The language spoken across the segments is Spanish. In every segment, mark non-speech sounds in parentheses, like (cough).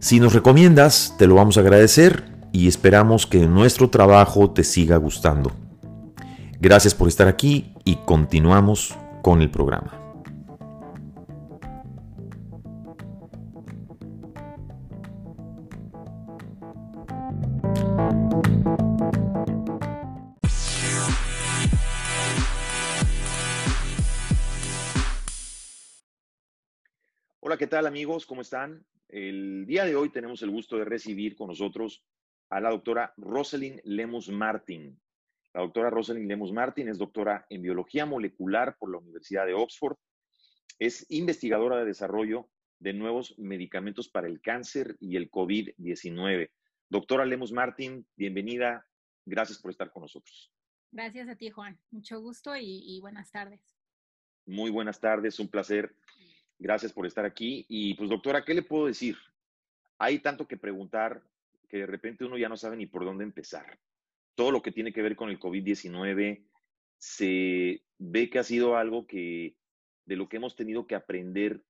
Si nos recomiendas, te lo vamos a agradecer y esperamos que nuestro trabajo te siga gustando. Gracias por estar aquí y continuamos con el programa. Tal amigos? ¿Cómo están? El día de hoy tenemos el gusto de recibir con nosotros a la doctora Rosalind Lemus Martin. La doctora Rosalind Lemus Martin es doctora en biología molecular por la Universidad de Oxford. Es investigadora de desarrollo de nuevos medicamentos para el cáncer y el COVID-19. Doctora Lemus Martin, bienvenida. Gracias por estar con nosotros. Gracias a ti, Juan. Mucho gusto y, y buenas tardes. Muy buenas tardes, un placer Gracias por estar aquí. Y pues, doctora, ¿qué le puedo decir? Hay tanto que preguntar que de repente uno ya no sabe ni por dónde empezar. Todo lo que tiene que ver con el COVID-19 se ve que ha sido algo que de lo que hemos tenido que aprender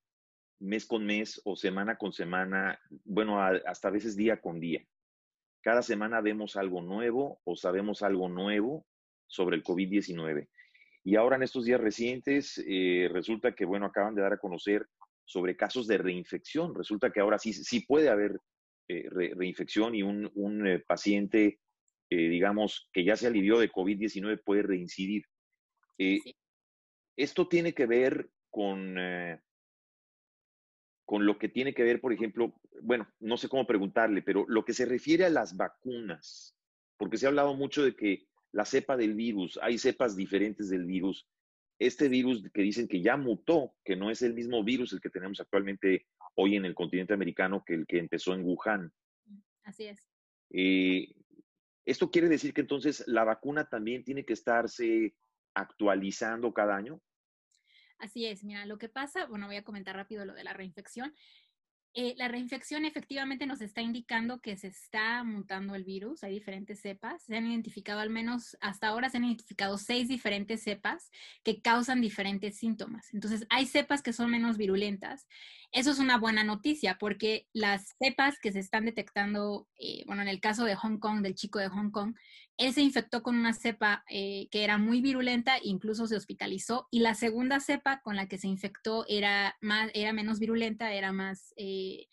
mes con mes o semana con semana, bueno, hasta a veces día con día. Cada semana vemos algo nuevo o sabemos algo nuevo sobre el COVID-19. Y ahora en estos días recientes eh, resulta que, bueno, acaban de dar a conocer sobre casos de reinfección. Resulta que ahora sí, sí puede haber eh, reinfección y un, un eh, paciente, digamos, que ya se alivió de COVID-19 puede reincidir. Esto tiene que ver con, con lo que tiene que ver, por ejemplo, bueno, no sé cómo preguntarle, pero lo que se refiere a las vacunas, porque se ha hablado mucho de que la cepa del virus, hay cepas diferentes del virus. Este virus que dicen que ya mutó, que no es el mismo virus el que tenemos actualmente hoy en el continente americano que el que empezó en Wuhan. Así es. Eh, ¿Esto quiere decir que entonces la vacuna también tiene que estarse actualizando cada año? Así es, mira, lo que pasa, bueno, voy a comentar rápido lo de la reinfección. Eh, la reinfección efectivamente nos está indicando que se está mutando el virus. Hay diferentes cepas. Se han identificado al menos, hasta ahora se han identificado seis diferentes cepas que causan diferentes síntomas. Entonces, hay cepas que son menos virulentas. Eso es una buena noticia porque las cepas que se están detectando, eh, bueno, en el caso de Hong Kong, del chico de Hong Kong, él se infectó con una cepa eh, que era muy virulenta, incluso se hospitalizó, y la segunda cepa con la que se infectó era, más, era menos virulenta, era más, eh,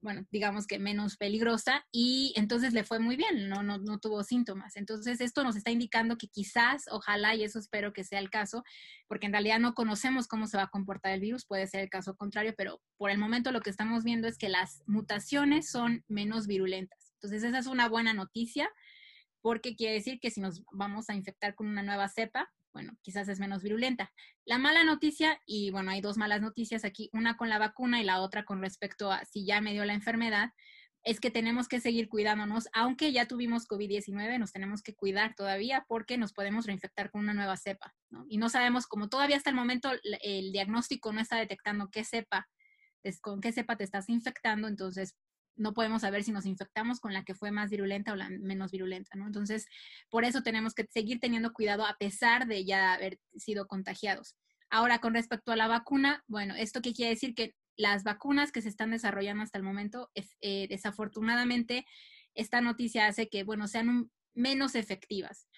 bueno, digamos que menos peligrosa, y entonces le fue muy bien, no, no, no tuvo síntomas. Entonces, esto nos está indicando que quizás, ojalá, y eso espero que sea el caso, porque en realidad no conocemos cómo se va a comportar el virus, puede ser el caso contrario, pero por el momento lo que estamos viendo es que las mutaciones son menos virulentas. Entonces, esa es una buena noticia porque quiere decir que si nos vamos a infectar con una nueva cepa, bueno, quizás es menos virulenta. La mala noticia, y bueno, hay dos malas noticias aquí, una con la vacuna y la otra con respecto a si ya me dio la enfermedad, es que tenemos que seguir cuidándonos, aunque ya tuvimos COVID-19, nos tenemos que cuidar todavía porque nos podemos reinfectar con una nueva cepa. Y no sabemos, como todavía hasta el momento el diagnóstico no está detectando qué cepa, con qué cepa te estás infectando, entonces no podemos saber si nos infectamos con la que fue más virulenta o la menos virulenta, ¿no? Entonces, por eso tenemos que seguir teniendo cuidado a pesar de ya haber sido contagiados. Ahora, con respecto a la vacuna, bueno, ¿esto qué quiere decir? Que las vacunas que se están desarrollando hasta el momento, eh, desafortunadamente, esta noticia hace que, bueno, sean menos efectivas.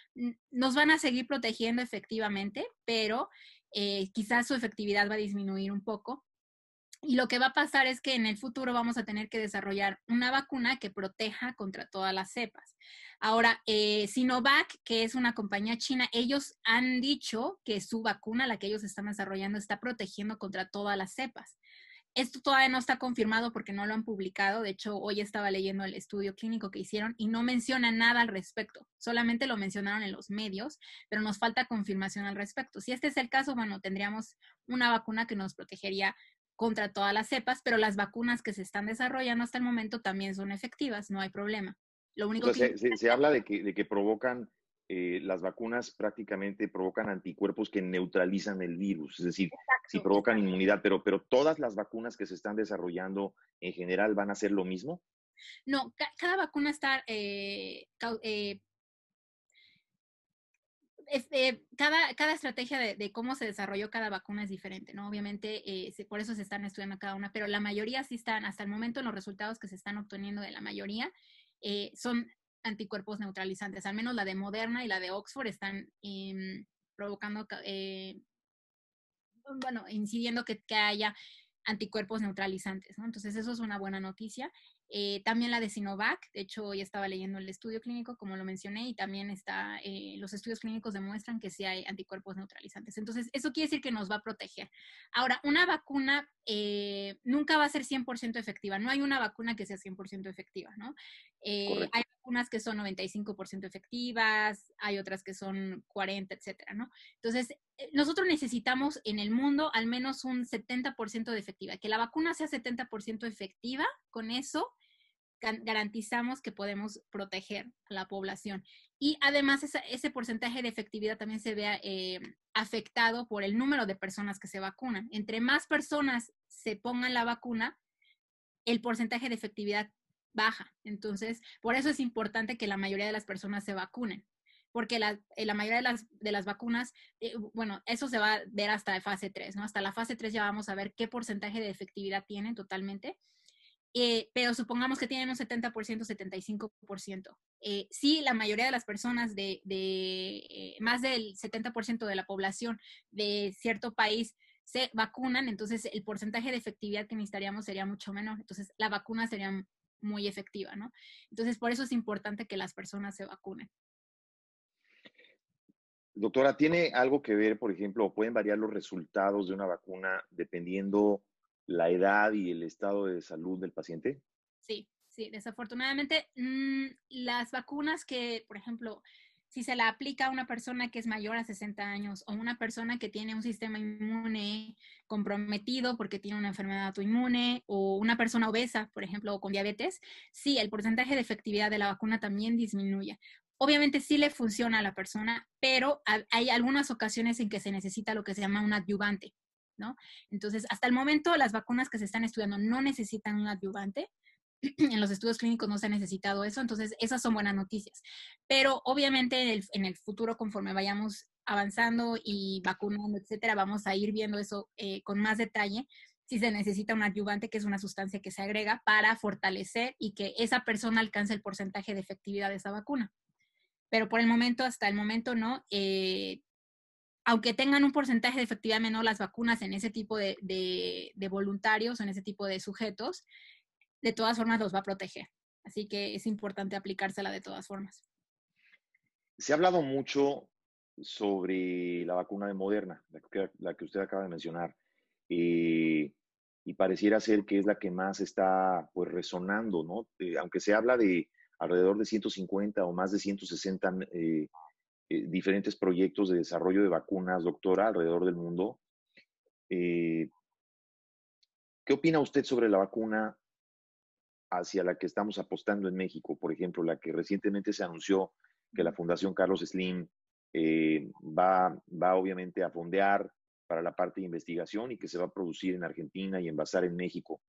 Nos van a seguir protegiendo efectivamente, pero eh, quizás su efectividad va a disminuir un poco Y lo que va a pasar es que en el futuro vamos a tener que desarrollar una vacuna que proteja contra todas las cepas. Ahora, eh, Sinovac, que es una compañía china, ellos han dicho que su vacuna, la que ellos están desarrollando, está protegiendo contra todas las cepas. Esto todavía no está confirmado porque no lo han publicado. De hecho, hoy estaba leyendo el estudio clínico que hicieron y no menciona nada al respecto. Solamente lo mencionaron en los medios, pero nos falta confirmación al respecto. Si este es el caso, bueno, tendríamos una vacuna que nos protegería contra todas las cepas, pero las vacunas que se están desarrollando hasta el momento también son efectivas, no hay problema. Lo único que... se, habla de que, de que provocan, eh, las vacunas prácticamente provocan anticuerpos que neutralizan el virus, es decir, si provocan inmunidad, pero, pero todas las vacunas que se están desarrollando en general van a ser lo mismo. No, cada vacuna está eh, eh, este, cada, cada estrategia de, cómo se desarrolló cada vacuna es diferente, ¿no? Obviamente, eh, por eso se están estudiando cada una, pero la mayoría sí están, hasta el momento, los resultados que se están obteniendo de la mayoría eh, son anticuerpos neutralizantes, al menos la de Moderna y la de Oxford están em, provocando, eh, bueno, incidiendo que, que haya anticuerpos neutralizantes, ¿no? Entonces, eso es una buena noticia. Eh, también la de Sinovac, de hecho hoy estaba leyendo el estudio clínico, como lo mencioné, y también está, eh, los estudios clínicos demuestran que sí hay anticuerpos neutralizantes. Entonces, eso quiere decir que nos va a proteger. Ahora, una vacuna eh, nunca va a ser 100% efectiva. No hay una vacuna que sea 100% efectiva, ¿no? hay vacunas que son 95% efectivas, hay otras que son 40, etcétera, ¿no? Entonces, nosotros necesitamos en el mundo al menos un 70% de efectiva. Que la vacuna sea 70% efectiva, con eso garantizamos que podemos proteger a la población. Y además ese porcentaje de efectividad también se vea eh, afectado por el número de personas que se vacunan. Entre más personas se pongan la vacuna, el porcentaje de efectividad baja. Entonces, por eso es importante que la mayoría de las personas se vacunen. Porque la, eh, la mayoría de las, de las vacunas, eh, bueno, eso se va a ver hasta la fase 3, ¿no? Hasta la fase 3 ya vamos a ver qué porcentaje de efectividad tienen totalmente eh, pero supongamos que tienen un 70%, 75%. Eh, si la mayoría de las personas de, eh, más del 70% de la población de cierto país se vacunan, entonces el porcentaje de efectividad que necesitaríamos sería mucho menor. Entonces la vacuna sería muy efectiva, ¿no? Entonces por eso es importante que las personas se vacunen. Doctora, ¿tiene algo que ver, por ejemplo, pueden variar los resultados de una vacuna dependiendo la edad y el estado de salud del paciente? Sí, sí, desafortunadamente mm, las vacunas que, por ejemplo, si se la aplica a una persona que es mayor a 60 años o una persona que tiene un sistema inmune comprometido porque tiene una enfermedad autoinmune o una persona obesa, por ejemplo, o con diabetes, sí, el porcentaje de efectividad de la vacuna también disminuye. Obviamente sí le funciona a la persona, pero hay algunas ocasiones en que se necesita lo que se llama un adyuvante. Entonces, hasta el momento, las vacunas que se están estudiando no necesitan un adyuvante. (clears throat) en los estudios clínicos no se ha necesitado eso, entonces esas son buenas noticias. Pero obviamente en el, futuro, conforme vayamos avanzando y vacunando, etcétera, vamos a ir viendo eso eh, con más detalle si se necesita un adyuvante, que es una sustancia que se agrega para fortalecer y que esa persona alcance el porcentaje de efectividad de esa vacuna. Pero por el momento, hasta el momento no. Eh, aunque tengan un porcentaje de efectividad menor las vacunas en ese tipo de, voluntarios o en ese tipo de sujetos, de todas formas los va a proteger. Así que es importante aplicársela de todas formas. Se ha hablado mucho sobre la vacuna de Moderna, la que, usted acaba de mencionar, eh, y pareciera ser que es la que más está pues resonando, ¿no? Eh, aunque se habla de alrededor de 150 o más de 160 eh, eh, diferentes proyectos de desarrollo de vacunas, doctora, alrededor del mundo. Eh, ¿Qué opina usted sobre la vacuna hacia la que estamos apostando en México? Por ejemplo, la que recientemente se anunció que la Fundación Carlos Slim eh, va, va obviamente a fondear para la parte de investigación y que se va a producir en Argentina y envasar en México.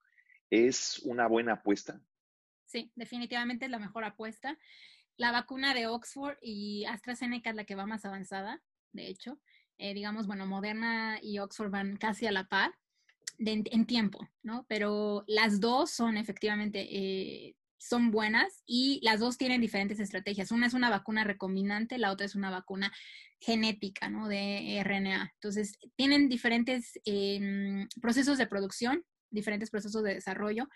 ¿Es una buena apuesta? Sí, definitivamente es la mejor apuesta. La vacuna de Oxford y AstraZeneca es la que va más avanzada, de hecho. Eh, digamos, bueno, Moderna y Oxford van casi a la par en tiempo, ¿no? Pero las dos son efectivamente, eh, son buenas y las dos tienen diferentes estrategias. Una es una vacuna recombinante, la otra es una vacuna genética, ¿no? De RNA. Entonces, tienen diferentes em, procesos de producción, diferentes procesos de desarrollo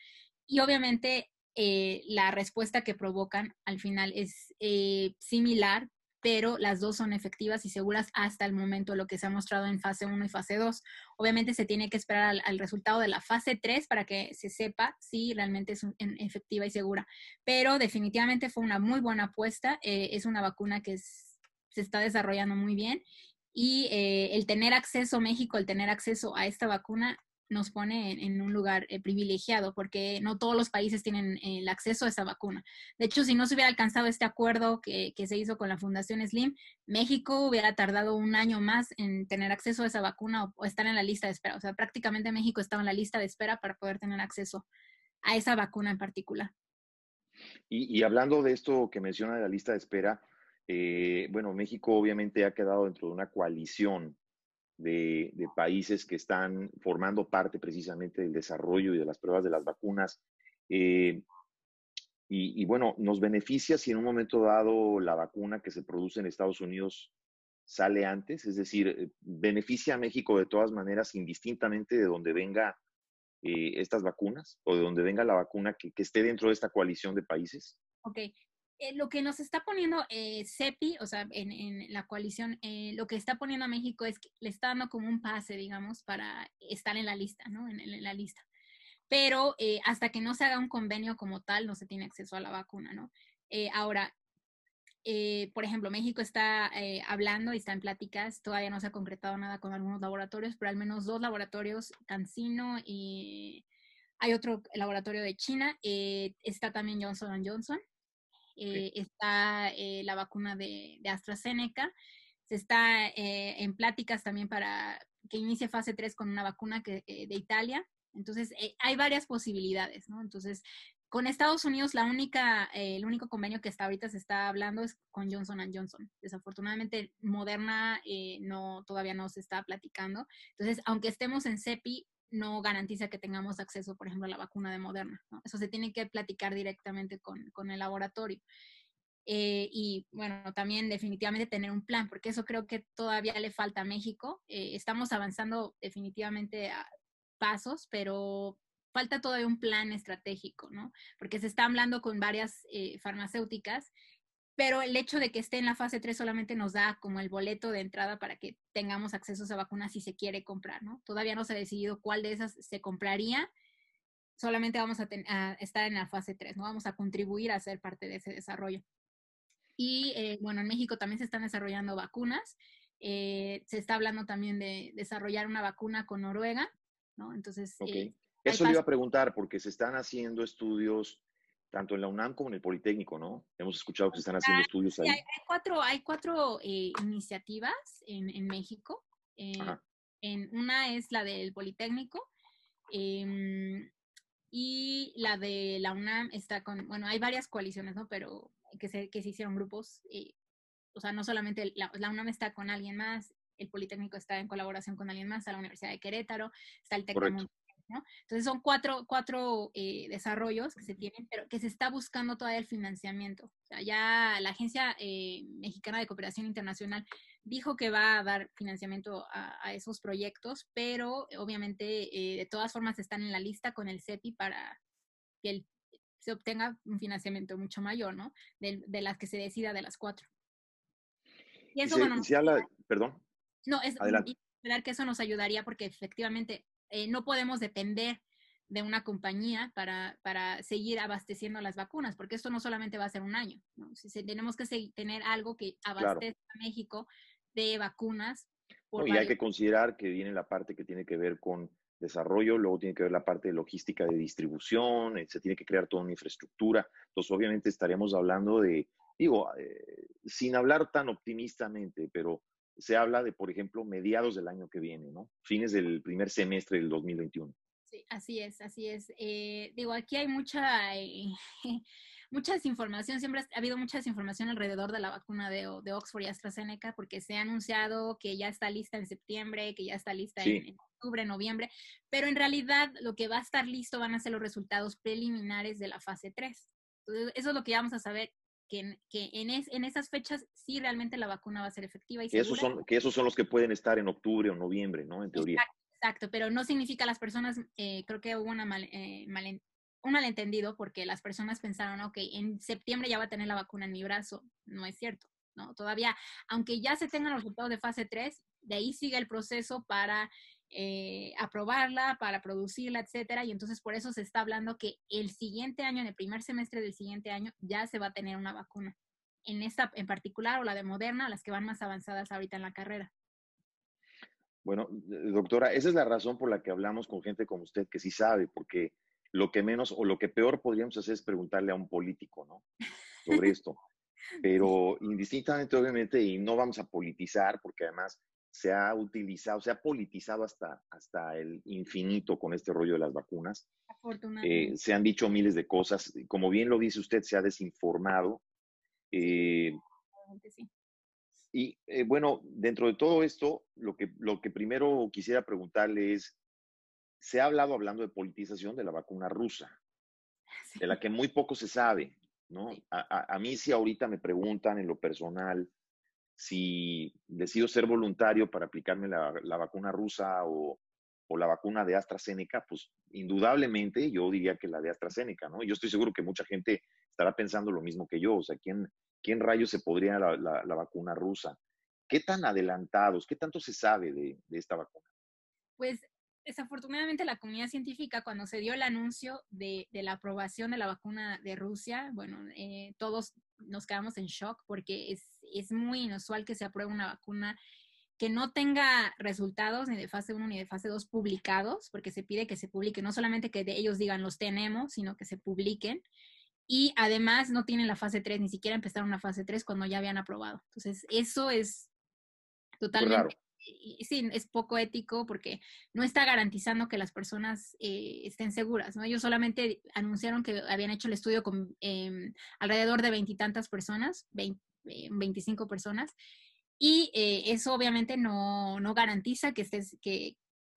y obviamente eh, la respuesta que provocan al final es eh, similar, pero las dos son efectivas y seguras hasta el momento, lo que se ha mostrado en fase 1 y fase 2. Obviamente se tiene que esperar al, resultado de la fase 3 para que se sepa si realmente es efectiva y segura, pero definitivamente fue una muy buena apuesta, eh, es una vacuna que se está desarrollando muy bien y el tener acceso, México, el tener acceso a esta vacuna nos pone en, un lugar eh, privilegiado porque no todos los países tienen el acceso a esa vacuna. De hecho, si no se hubiera alcanzado este acuerdo que, se hizo con la Fundación Slim, México hubiera tardado un año más en tener acceso a esa vacuna o, estar en la lista de espera. O sea, prácticamente México estaba en la lista de espera para poder tener acceso a esa vacuna en particular. Y, hablando de esto que menciona de la lista de espera, eh, bueno, México obviamente ha quedado dentro de una coalición de, países que están formando parte precisamente del desarrollo y de las pruebas de las vacunas. Eh, y, bueno, nos beneficia si en un momento dado la vacuna que se produce en Estados Unidos sale antes, es decir, eh, beneficia a México de todas maneras, indistintamente de donde venga eh, estas vacunas o de donde venga la vacuna que, que, esté dentro de esta coalición de países. Ok, eh, lo que nos está poniendo eh, CEPI, o sea, en, la coalición, eh, lo que está poniendo a México es que le está dando como un pase, digamos, para estar en la lista, ¿no? En, la lista. Pero hasta que no se haga un convenio como tal, no se tiene acceso a la vacuna, ¿no? ahora, por ejemplo, México está hablando y está en pláticas, todavía no se ha concretado nada con algunos laboratorios, pero al menos dos laboratorios, Cancino y hay otro laboratorio de China, está también Johnson Johnson, eh, está eh, la vacuna de, AstraZeneca, se está eh, en pláticas también para que inicie fase 3 con una vacuna que, de Italia. Entonces, hay varias posibilidades. Entonces, con Estados Unidos, la única, el único convenio que hasta ahorita se está hablando es con Johnson Johnson. Desafortunadamente, Moderna no, todavía no se está platicando. Entonces, aunque estemos en CEPI, no garantiza que tengamos acceso, por ejemplo, a la vacuna de Moderna. Eso se tiene que platicar directamente con, el laboratorio. Eh, y bueno, también definitivamente tener un plan, porque eso creo que todavía le falta a México. Eh, estamos avanzando definitivamente a pasos, pero falta todavía un plan estratégico, ¿no? Porque se está hablando con varias eh, farmacéuticas pero el hecho de que esté en la fase 3 solamente nos da como el boleto de entrada para que tengamos acceso a esa vacuna si se quiere comprar, ¿no? Todavía no se ha decidido cuál de esas se compraría, solamente vamos a, estar en la fase 3, ¿no? Vamos a contribuir a ser parte de ese desarrollo. Y eh, bueno, en México también se están desarrollando vacunas. Eh, se está hablando también de desarrollar una vacuna con Noruega, ¿no? Entonces... Eh, Eso le iba a preguntar, porque se están haciendo estudios tanto en la UNAM como en el Politécnico, ¿no? Hemos escuchado que se están haciendo estudios ahí. hay, cuatro, hay cuatro eh, iniciativas en, México. Eh, en, una es la del Politécnico em, y la de la UNAM está con, bueno, hay varias coaliciones, ¿no? Pero que se, que se hicieron grupos, eh, o sea, no solamente la, UNAM está con alguien más, el Politécnico está en colaboración con alguien más, está la Universidad de Querétaro, está el Entonces son cuatro, cuatro eh, desarrollos que se tienen, pero que se está buscando todavía el financiamiento. O sea, ya la Agencia eh, Mexicana de Cooperación Internacional dijo que va a dar financiamiento a, esos proyectos, pero obviamente eh, de todas formas están en la lista con el CEPI para que se obtenga un financiamiento mucho mayor, ¿no? De, las que se decida de las cuatro. Y eso, bueno, perdón. No, es que eso nos ayudaría porque efectivamente eh, no podemos depender de una compañía para, para, seguir abasteciendo las vacunas, porque esto no solamente va a ser un año, ¿no? Si, tenemos que tener algo que abastezca a México de vacunas. y hay que considerar que viene la parte que tiene que ver con desarrollo, luego tiene que ver la parte de logística de distribución, eh, se tiene que crear toda una infraestructura. Entonces, obviamente estaríamos hablando de, digo, eh, sin hablar tan optimistamente, pero se habla de, por ejemplo, mediados del año que viene, ¿no? Fines del primer semestre del 2021. Sí, así es, así es. Eh, digo, aquí hay mucha, eh, (laughs) mucha desinformación, siempre ha habido mucha desinformación alrededor de la vacuna de, de, Oxford y AstraZeneca, porque se ha anunciado que ya está lista en septiembre, que ya está lista en, octubre, noviembre, pero en realidad lo que va a estar listo van a ser los resultados preliminares de la fase 3. Entonces, eso es lo que vamos a saber que, en, que en, en, esas fechas sí realmente la vacuna va a ser efectiva y segura. Esos son, que esos son los que pueden estar en octubre o noviembre, ¿no? En teoría. Exacto, pero no significa las personas, eh, creo que hubo una mal, eh, un malentendido porque las personas pensaron, ok, en septiembre ya va a tener la vacuna en mi brazo. No es cierto, ¿no? Todavía, aunque ya se tengan los resultados de fase 3, de ahí sigue el proceso para eh, aprobarla, para producirla, etcétera. Y entonces por eso se está hablando que el siguiente año, en el primer semestre del siguiente año, ya se va a tener una vacuna. En esta en particular, o la de Moderna, las que van más avanzadas ahorita en la carrera. Bueno, doctora, esa es la razón por la que hablamos con gente como usted que sí sabe, porque lo que menos o lo que peor podríamos hacer es preguntarle a un político, ¿no? Sobre esto. (laughs) Pero indistintamente, obviamente, y no vamos a politizar, porque además se ha utilizado, se ha politizado hasta, hasta el infinito con este rollo de las vacunas. Eh, se han dicho miles de cosas. Como bien lo dice usted, se ha desinformado. Eh, y eh, bueno, dentro de todo esto, lo que, lo que primero quisiera preguntarle es, se ha hablado hablando de politización de la vacuna rusa, (laughs) de la que muy poco se sabe, ¿no? A, a, mí si ahorita me preguntan en lo personal si decido ser voluntario para aplicarme la, vacuna rusa o, la vacuna de AstraZeneca, pues indudablemente yo diría que la de AstraZeneca, ¿no? Yo estoy seguro que mucha gente estará pensando lo mismo que yo, o sea, ¿quién, quién rayos se podría la vacuna rusa? ¿Qué tan adelantados, qué tanto se sabe de, de esta vacuna? Pues desafortunadamente la comunidad científica, cuando se dio el anuncio de, la aprobación de la vacuna de Rusia, bueno, eh, todos nos quedamos en shock porque es, es muy inusual que se apruebe una vacuna que no tenga resultados ni de fase 1 ni de fase 2 publicados, porque se pide que se publique, no solamente que de ellos digan los tenemos, sino que se publiquen. Y además no tienen la fase 3, ni siquiera empezaron una fase 3 cuando ya habían aprobado. Entonces, eso es totalmente sí, es poco ético porque no está garantizando que las personas eh, estén seguras, ¿no? Ellos solamente anunciaron que habían hecho el estudio con em, alrededor de veintitantas personas, 25 eh, personas, y eh, eso obviamente no, no garantiza que,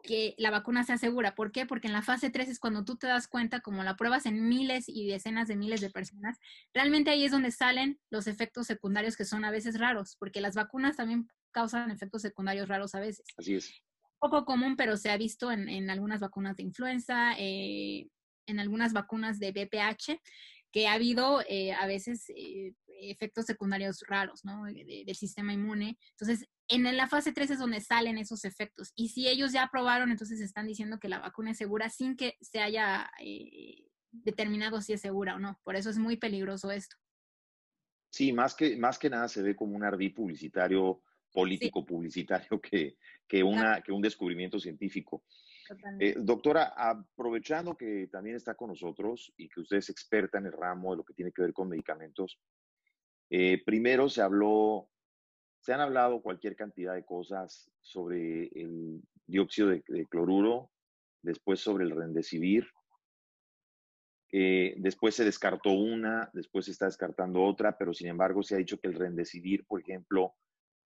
que la vacuna sea segura. ¿Por qué? Porque en la fase 3 es cuando tú te das cuenta, como la pruebas en miles y decenas de miles de personas, realmente ahí es donde salen los efectos secundarios que son a veces raros, porque las vacunas también causan efectos secundarios raros a veces. Así es. Poco común, pero se ha visto en, en algunas vacunas de influenza, eh, en algunas vacunas de BPH, que ha habido eh, a veces eh, efectos secundarios raros, ¿no? del sistema inmune. Entonces, en la fase 3 es donde salen esos efectos. Y si ellos ya aprobaron, entonces están diciendo que la vacuna es segura sin que se haya determinado si es segura o no. Por eso es muy peligroso esto. Sí, más que, más que nada se ve como un ardí publicitario político publicitario que, que, una, que un descubrimiento científico. Eh, doctora, aprovechando que también está con nosotros y que usted es experta en el ramo de lo que tiene que ver con medicamentos, eh, primero se habló, se han hablado cualquier cantidad de cosas sobre el dióxido de, cloruro, después sobre el rendecibir, eh, después se descartó una, después se está descartando otra, pero sin embargo se ha dicho que el rendecibir, por ejemplo,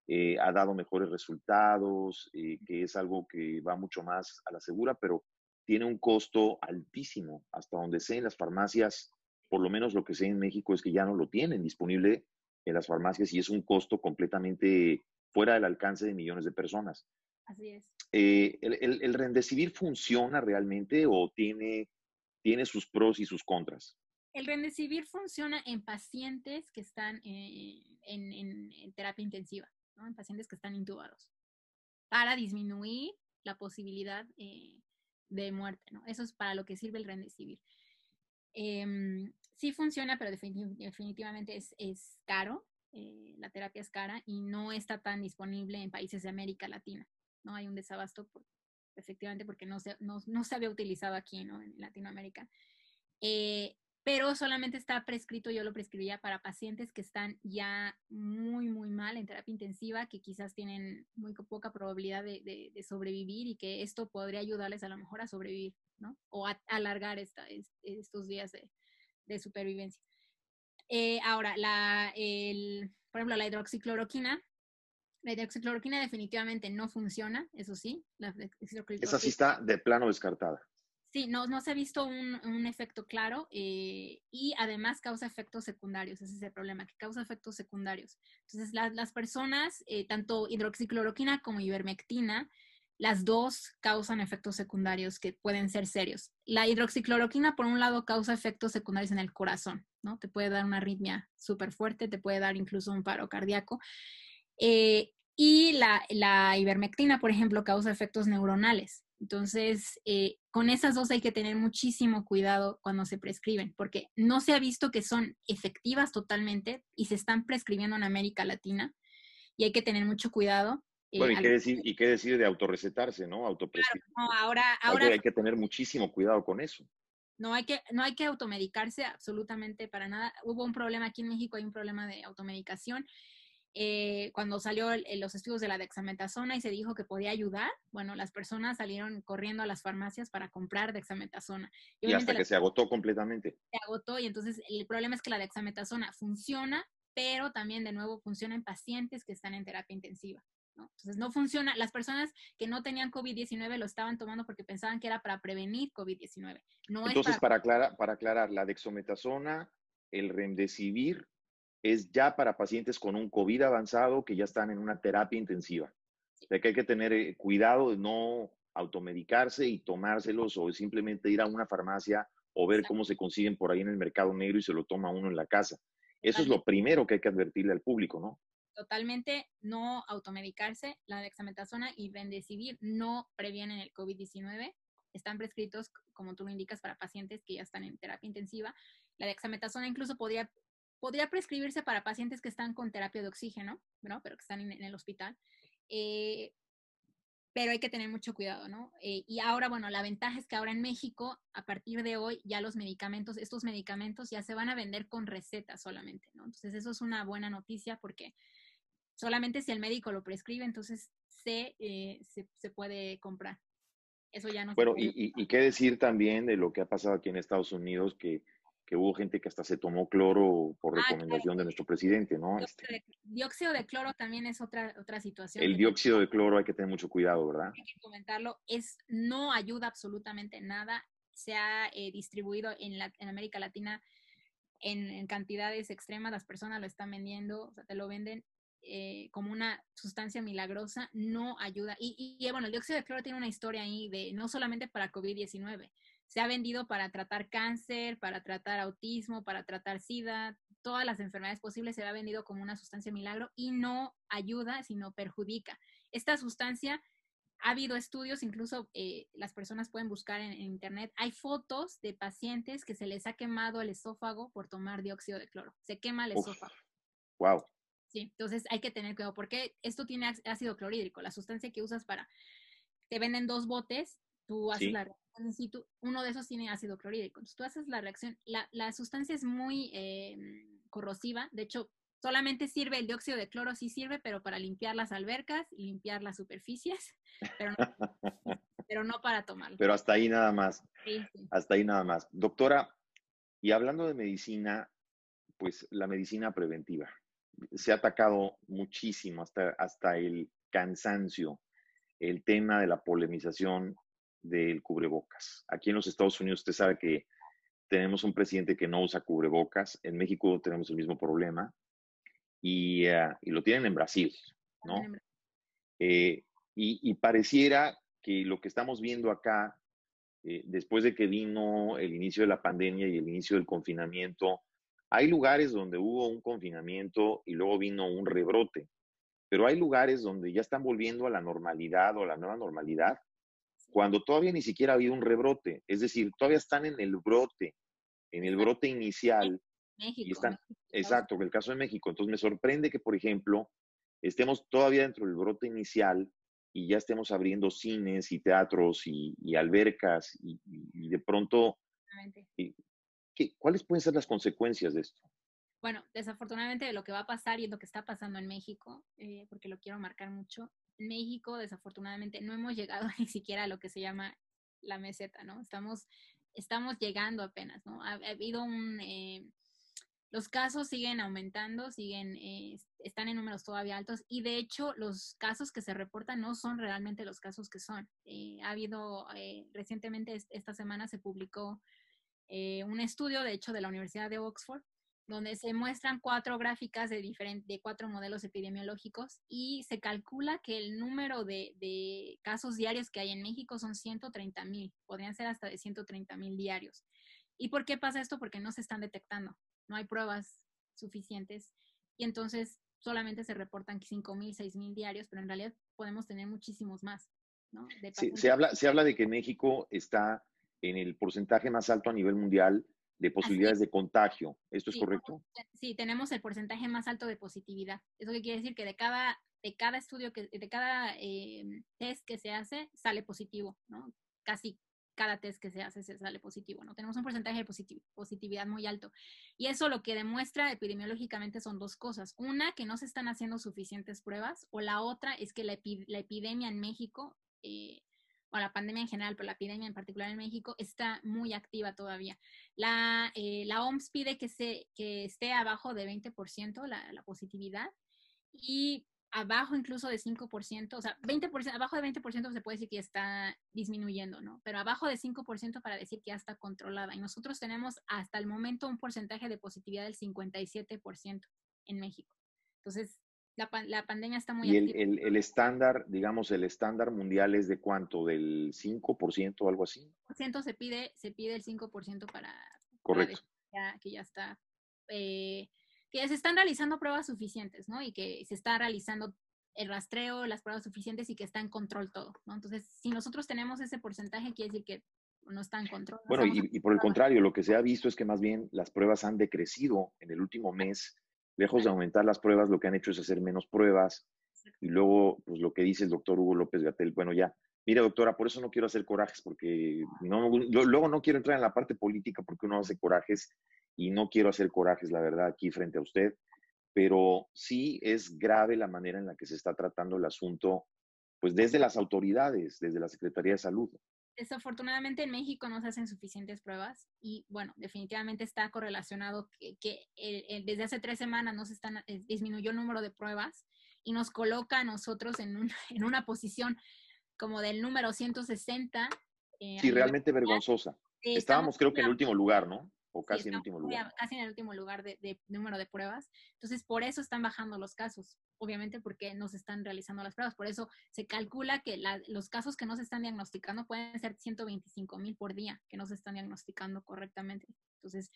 eh, ha dado mejores resultados, eh, que es algo que va mucho más a la segura, pero tiene un costo altísimo. Hasta donde sé en las farmacias, por lo menos lo que sé en México es que ya no lo tienen disponible en las farmacias y es un costo completamente fuera del alcance de millones de personas. Así es. Eh, el, el, Rendecibir funciona realmente o tiene, tiene sus pros y sus contras? El Rendecibir funciona en pacientes que están en terapia intensiva en pacientes que están intubados, para disminuir la posibilidad eh, de muerte. ¿no? Eso es para lo que sirve el Remdesivir. Eh, sí funciona, pero definitivamente es, es caro. Eh, la terapia es cara y no está tan disponible en países de América Latina. ¿no? Hay un desabasto, efectivamente, porque no se, no, no se había utilizado aquí ¿no? en Latinoamérica. Eh, pero solamente está prescrito, yo lo prescribía para pacientes que están ya muy, muy mal en terapia intensiva, que quizás tienen muy poca probabilidad de, sobrevivir y que esto podría ayudarles a lo mejor a sobrevivir, ¿no? O a, alargar esta, estos días de, supervivencia. Eh, ahora, la, el, por ejemplo, la hidroxicloroquina, la hidroxicloroquina definitivamente no funciona, eso sí. La Esa sí está de plano descartada. Sí, no, no se ha visto un, efecto claro eh, y además causa efectos secundarios, ese es el problema, que causa efectos secundarios. Entonces, las personas, eh, tanto hidroxicloroquina como ivermectina, las dos causan efectos secundarios que pueden ser serios. La hidroxicloroquina, por un lado, causa efectos secundarios en el corazón, ¿no? Te puede dar una arritmia súper fuerte, te puede dar incluso un paro cardíaco. Eh, y la, la, ivermectina, por ejemplo, causa efectos neuronales. Entonces, eh, con esas dos hay que tener muchísimo cuidado cuando se prescriben, porque no se ha visto que son efectivas totalmente y se están prescribiendo en América Latina y hay que tener mucho cuidado eh, bueno, ¿y qué, decir, ¿y qué decir de autorrecetarse, no? Autoprescribir. no, ahora, ahora hay que tener muchísimo cuidado con eso. No hay, que, no hay que automedicarse absolutamente para nada. Hubo un problema aquí en México, hay un problema de automedicación. Eh, cuando salió los estudios de la dexametasona y se dijo que podía ayudar, bueno, las personas salieron corriendo a las farmacias para comprar dexametasona. Y, hasta que se agotó completamente. Se agotó y entonces el problema es que la dexametasona funciona, pero también de nuevo funciona en pacientes que están en terapia intensiva. Entonces no funciona. Las personas que no tenían COVID-19 lo estaban tomando porque pensaban que era para prevenir COVID-19. No Entonces, para... aclarar, para aclarar, la dexometasona, el remdesivir, es ya para pacientes con un COVID avanzado que ya están en una terapia intensiva. O sea que hay que tener eh, cuidado de no automedicarse y tomárselos o simplemente ir a una farmacia o ver cómo se consiguen por ahí en el mercado negro y se lo toma uno en la casa. Eso es lo primero que hay que advertirle al público, ¿no? totalmente no automedicarse. La dexametasona y remdesivir no previenen el COVID-19. Están prescritos, como tú lo indicas, para pacientes que ya están en terapia intensiva. La dexametasona incluso podría, podría prescribirse para pacientes que están con terapia de oxígeno, ¿no? pero que están en, el hospital. Eh, pero hay que tener mucho cuidado, ¿no? Eh, y ahora, bueno, la ventaja es que ahora en México, a partir de hoy, ya los medicamentos, estos medicamentos ya se van a vender con receta solamente, ¿no? Entonces, eso es una buena noticia porque solamente si el médico lo prescribe, entonces se, eh, se, puede comprar. Eso ya no Bueno, y, y, qué decir también de lo que ha pasado aquí en Estados Unidos, que, que hubo gente que hasta se tomó cloro por ah, recomendación de nuestro presidente, ¿no? Dióxido, este de, dióxido de cloro también es otra, otra situación. El dióxido de cloro hay que tener mucho cuidado, ¿verdad? Hay que comentarlo, es, no ayuda absolutamente nada. Se ha eh, distribuido en, la, en América Latina en, en, cantidades extremas, las personas lo están vendiendo, o sea, te lo venden eh, como una sustancia milagrosa, no ayuda. Y, y, bueno, el dióxido de cloro tiene una historia ahí de no solamente para COVID-19, se ha vendido para tratar cáncer, para tratar autismo, para tratar SIDA, todas las enfermedades posibles se ha vendido como una sustancia milagro y no ayuda, sino perjudica. Esta sustancia, ha habido estudios, incluso eh, las personas pueden buscar en, internet, hay fotos de pacientes que se les ha quemado el esófago por tomar dióxido de cloro. Se quema el esófago. Wow. Sí, entonces hay que tener cuidado porque esto tiene ácido clorhídrico, la sustancia que usas para, te venden dos botes, tú haces la reacción, uno de esos tiene ácido clorhídrico, entonces tú haces la reacción, la, la sustancia es muy eh, corrosiva, de hecho solamente sirve el dióxido de cloro, sí sirve, pero para limpiar las albercas y limpiar las superficies, (laughs) pero no, pero no para tomarlo. Pero hasta ahí nada más. Sí, sí. Hasta ahí nada más. Doctora, y hablando de medicina, pues la medicina preventiva se ha atacado muchísimo hasta, hasta el cansancio el tema de la polemización del cubrebocas. Aquí en los Estados Unidos usted sabe que tenemos un presidente que no usa cubrebocas. En México tenemos el mismo problema y, eh, lo tienen en Brasil, ¿no? Eh, y, pareciera que lo que estamos viendo acá, eh, después de que vino el inicio de la pandemia y el inicio del confinamiento, hay lugares donde hubo un confinamiento y luego vino un rebrote, pero hay lugares donde ya están volviendo a la normalidad o a la nueva normalidad cuando todavía ni siquiera ha habido un rebrote. Es decir, todavía están en el brote, en el brote inicial. México. Y están, exacto, en el caso de México. Entonces me sorprende que, por ejemplo, estemos todavía dentro del brote inicial y ya estemos abriendo cines y teatros y, albercas y, de pronto ¿cuáles pueden ser las consecuencias de esto? Bueno, desafortunadamente lo que va a pasar y lo que está pasando en México, eh, porque lo quiero marcar mucho, México desafortunadamente no hemos llegado (laughs) ni siquiera a lo que se llama la meseta, ¿no? Estamos, estamos llegando apenas, ¿no? Ha, habido un... Eh, los casos siguen aumentando, siguen, eh, están en números todavía altos y de hecho los casos que se reportan no son realmente los casos que son. ha habido, recientemente esta semana se publicó eh, un estudio, de hecho, de la Universidad de Oxford, donde se muestran cuatro gráficas de, diferentes, de cuatro modelos epidemiológicos y se calcula que el número de, de casos diarios que hay en México son 130 mil, podrían ser hasta de 130 mil diarios. ¿Y por qué pasa esto? Porque no se están detectando, no hay pruebas suficientes y entonces solamente se reportan 5 mil, 6 mil diarios, pero en realidad podemos tener muchísimos más. ¿no? Sí, se, habla, se habla de que México está en el porcentaje más alto a nivel mundial de posibilidades de contagio. ¿Esto es correcto? Sí, tenemos el porcentaje más alto de positividad. Eso qué quiere decir que de cada, de cada estudio, que, de cada eh, test que se hace, sale positivo, ¿no? Casi cada test que se hace se sale positivo, ¿no? Tenemos un porcentaje de positividad muy alto. Y eso lo que demuestra epidemiológicamente son dos cosas. Una, que no se están haciendo suficientes pruebas, o la otra es que la, epidemia en México eh, o la pandemia en general, pero la epidemia en particular en México, está muy activa todavía. La, eh, la OMS pide que, se, que esté abajo de 20% la, la positividad y abajo incluso de 5%, o sea, 20%, abajo de 20% se puede decir que está disminuyendo, ¿no? Pero abajo de 5% para decir que ya está controlada. Y nosotros tenemos hasta el momento un porcentaje de positividad del 57% en México. Entonces, la, la, pandemia está muy ¿Y el, el, estándar, digamos, el estándar mundial es de cuánto? ¿Del 5% o algo así? se pide, se pide el 5% para, Correcto. que ya está, eh, que se están realizando pruebas suficientes, ¿no? Y que se está realizando el rastreo, las pruebas suficientes y que está en control todo, ¿no? Entonces, si nosotros tenemos ese porcentaje, quiere decir que no está en control. bueno, y, y, por el contrario, lo que se ha visto es que más bien las pruebas han decrecido en el último mes lejos de aumentar las pruebas, lo que han hecho es hacer menos pruebas. Y luego, pues lo que dice el doctor Hugo López Gatel, bueno, ya, mire doctora, por eso no quiero hacer corajes, porque no, luego no quiero entrar en la parte política porque uno hace corajes y no quiero hacer corajes, la verdad, aquí frente a usted, pero sí es grave la manera en la que se está tratando el asunto, pues desde las autoridades, desde la Secretaría de Salud desafortunadamente en México no se hacen suficientes pruebas y bueno, definitivamente está correlacionado que, desde hace tres semanas nos están, eh, disminuyó el número de pruebas y nos coloca a nosotros en, un, (laughs) en una posición como del número 160. Eh, sí, realmente vergonzosa. Estábamos creo que en el último lugar, ¿no? O casi en el último lugar. Casi en el último lugar de, número de pruebas. Entonces, por eso están bajando los casos, obviamente porque no se están realizando las pruebas. Por eso se calcula que los casos que no se están diagnosticando pueden ser 125 mil por día que no se están diagnosticando correctamente. Entonces,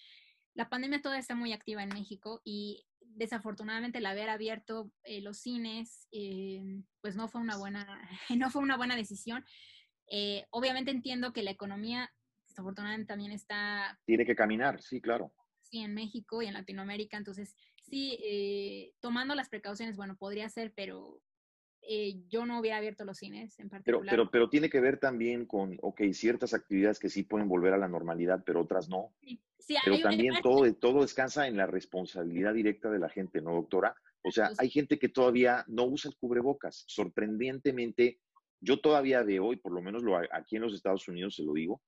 la pandemia todavía está muy activa en México y desafortunadamente el haber abierto eh, los cines, eh, pues no fue una buena, (laughs) no fue una buena decisión. Eh, obviamente entiendo que la economía desafortunadamente también está... Tiene que caminar, sí, claro. Sí, en México y en Latinoamérica. Entonces, sí, eh, tomando las precauciones, bueno, podría ser, pero eh, yo no hubiera abierto los cines en particular. Pero, pero, pero tiene que ver también con, ok, ciertas actividades que sí pueden volver a la normalidad, pero otras no. Sí, sí pero también todo, todo descansa en la responsabilidad directa de la gente, ¿no, doctora? O sea, hay gente que todavía no usa el cubrebocas. Sorprendentemente, yo todavía veo, y por lo menos lo, aquí en los Estados Unidos se lo digo,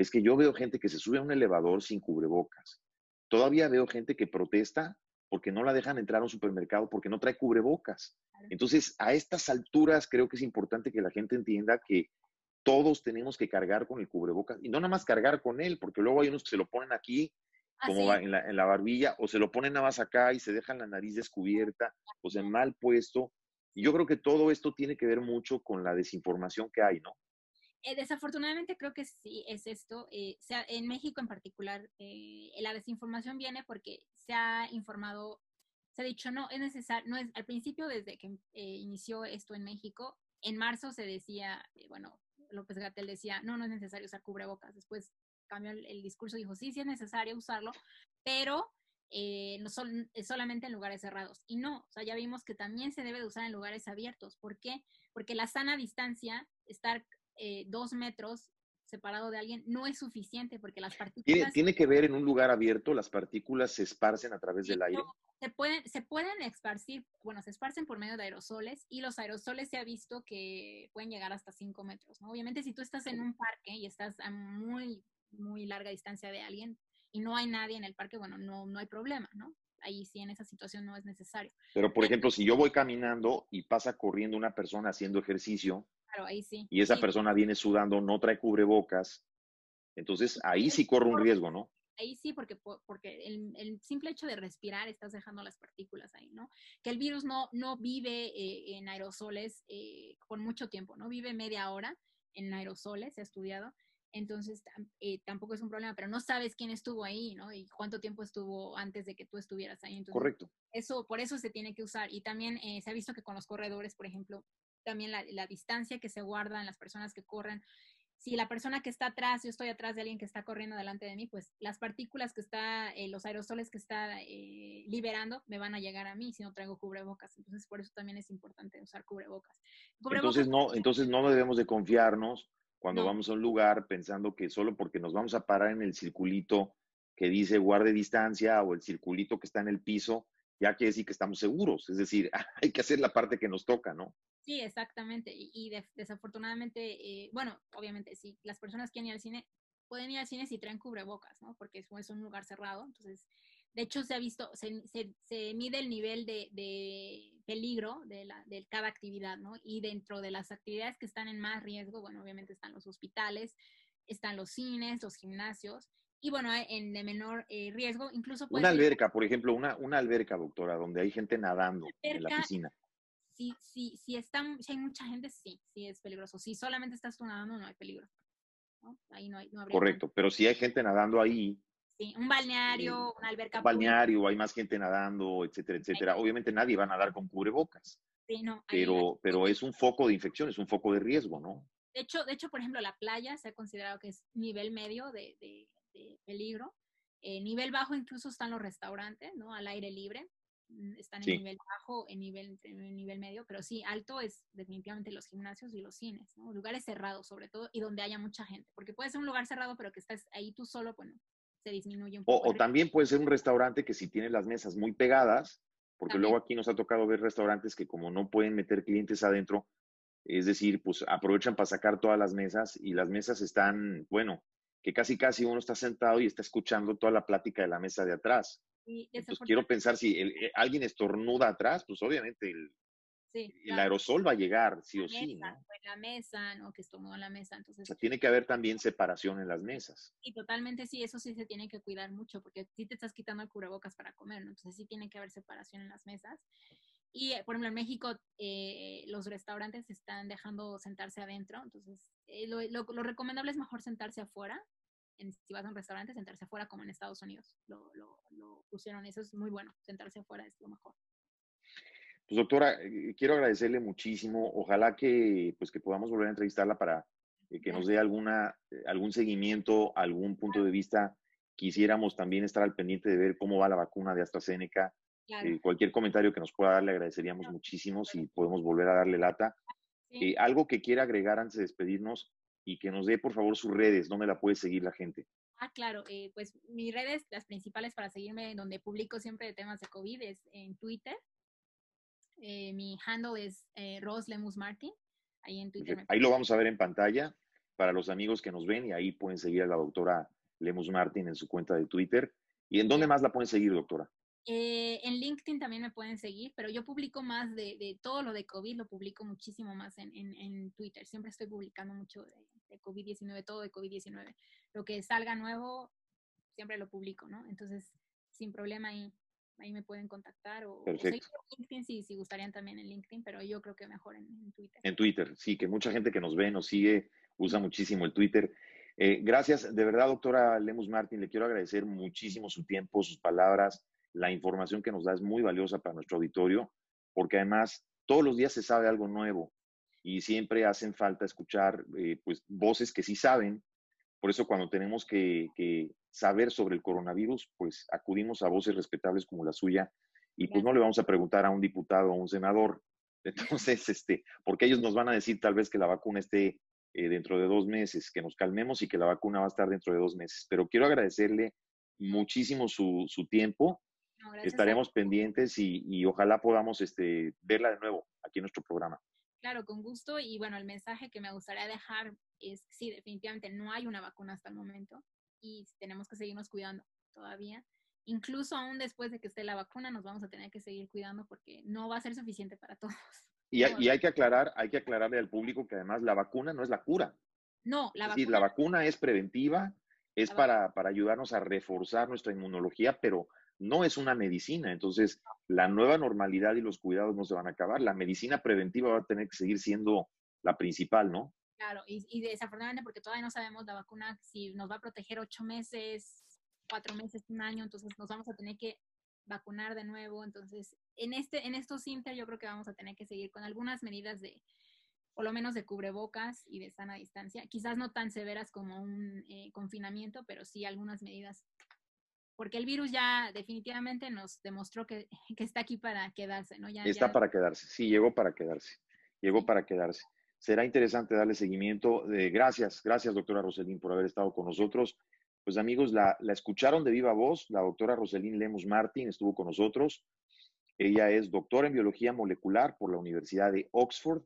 es que yo veo gente que se sube a un elevador sin cubrebocas. Todavía veo gente que protesta porque no la dejan entrar a un supermercado porque no trae cubrebocas. Entonces, a estas alturas creo que es importante que la gente entienda que todos tenemos que cargar con el cubrebocas y no nada más cargar con él, porque luego hay unos que se lo ponen aquí como en la, en la, barbilla o se lo ponen nada más acá y se dejan la nariz descubierta, o sea, mal puesto. Y yo creo que todo esto tiene que ver mucho con la desinformación que hay, ¿no? Eh, desafortunadamente creo que sí es esto. Eh, sea, en México en particular, eh, la desinformación viene porque se ha informado, se ha dicho, no, es necesario, no es, al principio desde que inició esto en México, en marzo se decía, bueno, López Gatel decía, no, no es necesario usar cubrebocas. Después cambió el, discurso y dijo, sí, sí es necesario usarlo, pero no son, solamente en lugares cerrados. Y no, o sea, ya vimos que también se debe de usar en lugares abiertos. ¿Por qué? Porque la sana distancia, estar eh, dos metros separado de alguien no es suficiente porque las partículas... ¿Tiene, que ver en un lugar abierto, las partículas se esparcen a través del aire. Se pueden, se pueden esparcir, bueno, se esparcen por medio de aerosoles y los aerosoles se ha visto que pueden llegar hasta cinco metros, ¿no? Obviamente si tú estás en un parque y estás a muy, muy larga distancia de alguien y no hay nadie en el parque, bueno, no, no hay problema, ¿no? Ahí sí en esa situación no es necesario. Pero, por ejemplo, si yo voy caminando y pasa corriendo una persona haciendo ejercicio, ahí sí. Y esa persona viene sudando, no trae cubrebocas. Entonces, ahí sí corre un riesgo, ¿no? ahí sí, porque, porque el, simple hecho de respirar estás dejando las partículas ahí, ¿no? Que el virus no, no vive eh, en aerosoles eh, por mucho tiempo, ¿no? Vive media hora en aerosoles, se ha estudiado, entonces eh, tampoco es un problema, pero no sabes quién estuvo ahí, ¿no? Y cuánto tiempo estuvo antes de que tú estuvieras ahí. Correcto. Eso, por eso se tiene que usar. Y también se ha visto que con los corredores, por ejemplo, también la, la, distancia que se guarda en las personas que corren si la persona que está atrás, yo estoy atrás de alguien que está corriendo delante de mí, pues las partículas que está, eh, los aerosoles que está eh, liberando me van a llegar a mí si no traigo cubrebocas. Entonces, por eso también es importante usar cubrebocas. entonces, no, entonces no debemos de confiarnos cuando vamos a un lugar pensando que solo porque nos vamos a parar en el circulito que dice guarde distancia o el circulito que está en el piso, ya que decir que estamos seguros. Es decir, (laughs) hay que hacer la parte que nos toca, ¿no? Sí, exactamente. Y, desafortunadamente, eh, bueno, obviamente, si las personas quieren ir al cine, pueden ir al cine si traen cubrebocas, ¿no? Porque es, un lugar cerrado. Entonces, de hecho, se ha visto, se, se, mide el nivel de, de peligro de, la, de cada actividad, ¿no? Y dentro de las actividades que están en más riesgo, bueno, obviamente están los hospitales, están los cines, los gimnasios, y bueno, en de menor eh, riesgo, incluso... Una alberca, por ejemplo, una, una alberca, doctora, donde hay gente nadando en la piscina. Si, si, si, hay mucha gente, sí, sí es peligroso. Si solamente estás tú nadando, no hay peligro. Ahí no, hay, no Correcto, pero si hay gente nadando ahí... Sí, un balneario, una alberca. Un balneario, hay más gente nadando, etcétera, etcétera. Obviamente nadie va a nadar con cubrebocas. Sí, no. Pero, pero es un foco de infección, es un foco de riesgo, ¿no? De hecho, de hecho, por ejemplo, la playa se ha considerado que es nivel medio de, peligro. Eh, nivel bajo incluso están los restaurantes, ¿no? Al aire libre. Mm, están en nivel bajo, en nivel, en nivel medio, pero sí, alto es definitivamente los gimnasios y los cines, ¿no? Lugares cerrados sobre todo y donde haya mucha gente, porque puede ser un lugar cerrado, pero que estás ahí tú solo, bueno, se disminuye un poco. O, también puede ser un restaurante que si tiene las mesas muy pegadas, porque luego aquí nos ha tocado ver restaurantes que como no pueden meter clientes adentro, es decir, pues aprovechan para sacar todas las mesas y las mesas están, bueno, que casi casi uno está sentado y está escuchando toda la plática de la mesa de atrás. Entonces quiero pensar si eh, alguien estornuda atrás, pues obviamente el, el aerosol va a llegar, sí o sí. ¿no? en la mesa, ¿no? Que estornuda en la mesa. Entonces, o sea, tiene que haber también separación en las mesas. Y totalmente sí, eso sí se tiene que cuidar mucho, porque si te estás quitando el cubrebocas para comer, ¿no? Entonces sí tiene que haber separación en las mesas. Y, eh, por ejemplo, en México eh, los restaurantes están dejando sentarse adentro, entonces eh, lo, lo, recomendable es mejor sentarse afuera. En, si vas a un restaurante, sentarse afuera como en Estados Unidos. Lo, lo, lo pusieron, eso es muy bueno, sentarse afuera es lo mejor. Pues doctora, quiero agradecerle muchísimo. Ojalá que, pues, que podamos volver a entrevistarla para que nos dé alguna, algún seguimiento, algún punto de vista. Quisiéramos también estar al pendiente de ver cómo va la vacuna de AstraZeneca eh, cualquier comentario que nos pueda dar le agradeceríamos muchísimo si podemos volver a darle lata. Eh, algo que quiera agregar antes de despedirnos y que nos dé por favor sus redes, ¿dónde la puede seguir la gente? Ah, claro, eh, pues mis redes, las principales para seguirme, donde publico siempre temas de COVID, es en Twitter. mi handle es Ros Lemus Martin. Ahí en Twitter. Ahí lo vamos a ver en pantalla para los amigos que nos ven y ahí pueden seguir a la doctora Lemus Martin en su cuenta de Twitter. ¿Y en dónde más la pueden seguir, doctora? Eh, en LinkedIn también me pueden seguir, pero yo publico más de, todo lo de COVID, lo publico muchísimo más en, en, Twitter. Siempre estoy publicando mucho de, COVID-19, todo de COVID-19. Lo que salga nuevo, siempre lo publico, ¿no? Entonces, sin problema ahí, ahí me pueden contactar o, Perfecto. LinkedIn si, si, gustarían también en LinkedIn, pero yo creo que mejor en, Twitter. En Twitter, sí, que mucha gente que nos ve, nos sigue, usa muchísimo el Twitter. Eh, gracias, de verdad, doctora Lemus Martín, le quiero agradecer muchísimo su tiempo, sus palabras la información que nos da es muy valiosa para nuestro auditorio, porque además todos los días se sabe algo nuevo y siempre hacen falta escuchar eh, pues, voces que sí saben. Por eso cuando tenemos que, saber sobre el coronavirus, pues acudimos a voces respetables como la suya y pues no le vamos a preguntar a un diputado o a un senador. (laughs) Entonces, este, porque ellos nos van a decir tal vez que la vacuna esté eh, dentro de dos meses, que nos calmemos y que la vacuna va a estar dentro de dos meses. Pero quiero agradecerle muchísimo su, su tiempo estaremos pendientes y, ojalá podamos este, verla de nuevo aquí en nuestro programa. Claro, con gusto. Y bueno, el mensaje que me gustaría dejar es sí, definitivamente no hay una vacuna hasta el momento y tenemos que seguirnos cuidando todavía. Incluso aún después de que esté la vacuna, nos vamos a tener que seguir cuidando porque no va a ser suficiente para todos. (laughs) Y, hay que aclarar, hay que aclararle al público que además la vacuna no es la cura. No, la vacuna. la vacuna es preventiva, es para, para ayudarnos a reforzar nuestra inmunología, pero no es una medicina. Entonces, la nueva normalidad y los cuidados no se van a acabar. La medicina preventiva va a tener que seguir siendo la principal, ¿no? Claro, y, desafortunadamente porque todavía no sabemos la vacuna si nos va a proteger ocho meses, cuatro meses, un año, entonces nos vamos a tener que vacunar de nuevo. Entonces, en este, en estos inter yo creo que vamos a tener que seguir con algunas medidas de, por lo menos de cubrebocas y de sana distancia. Quizás no tan severas como un eh, confinamiento, pero sí algunas medidas. Porque el virus ya definitivamente nos demostró que, (laughs) que está aquí para quedarse, ¿no? Ya, está ya- para quedarse, sí, llegó para quedarse, llegó para quedarse. Será interesante darle seguimiento. Eh, gracias, gracias, doctora Roselín, por haber estado con nosotros. Pues amigos, la, la escucharon de viva voz, la doctora Roselín Lemus Martin estuvo con nosotros. Ella es doctora en biología molecular por la Universidad de Oxford,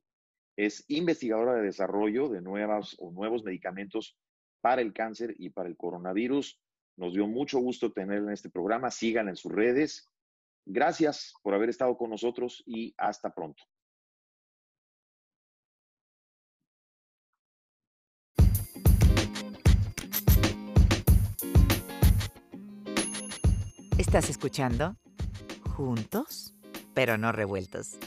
es investigadora de desarrollo de nuevas o nuevos medicamentos para el cáncer y para el coronavirus. Nos dio mucho gusto tenerla en este programa. Síganla en sus redes. Gracias por haber estado con nosotros y hasta pronto. ¿Estás escuchando? Juntos, pero no revueltos.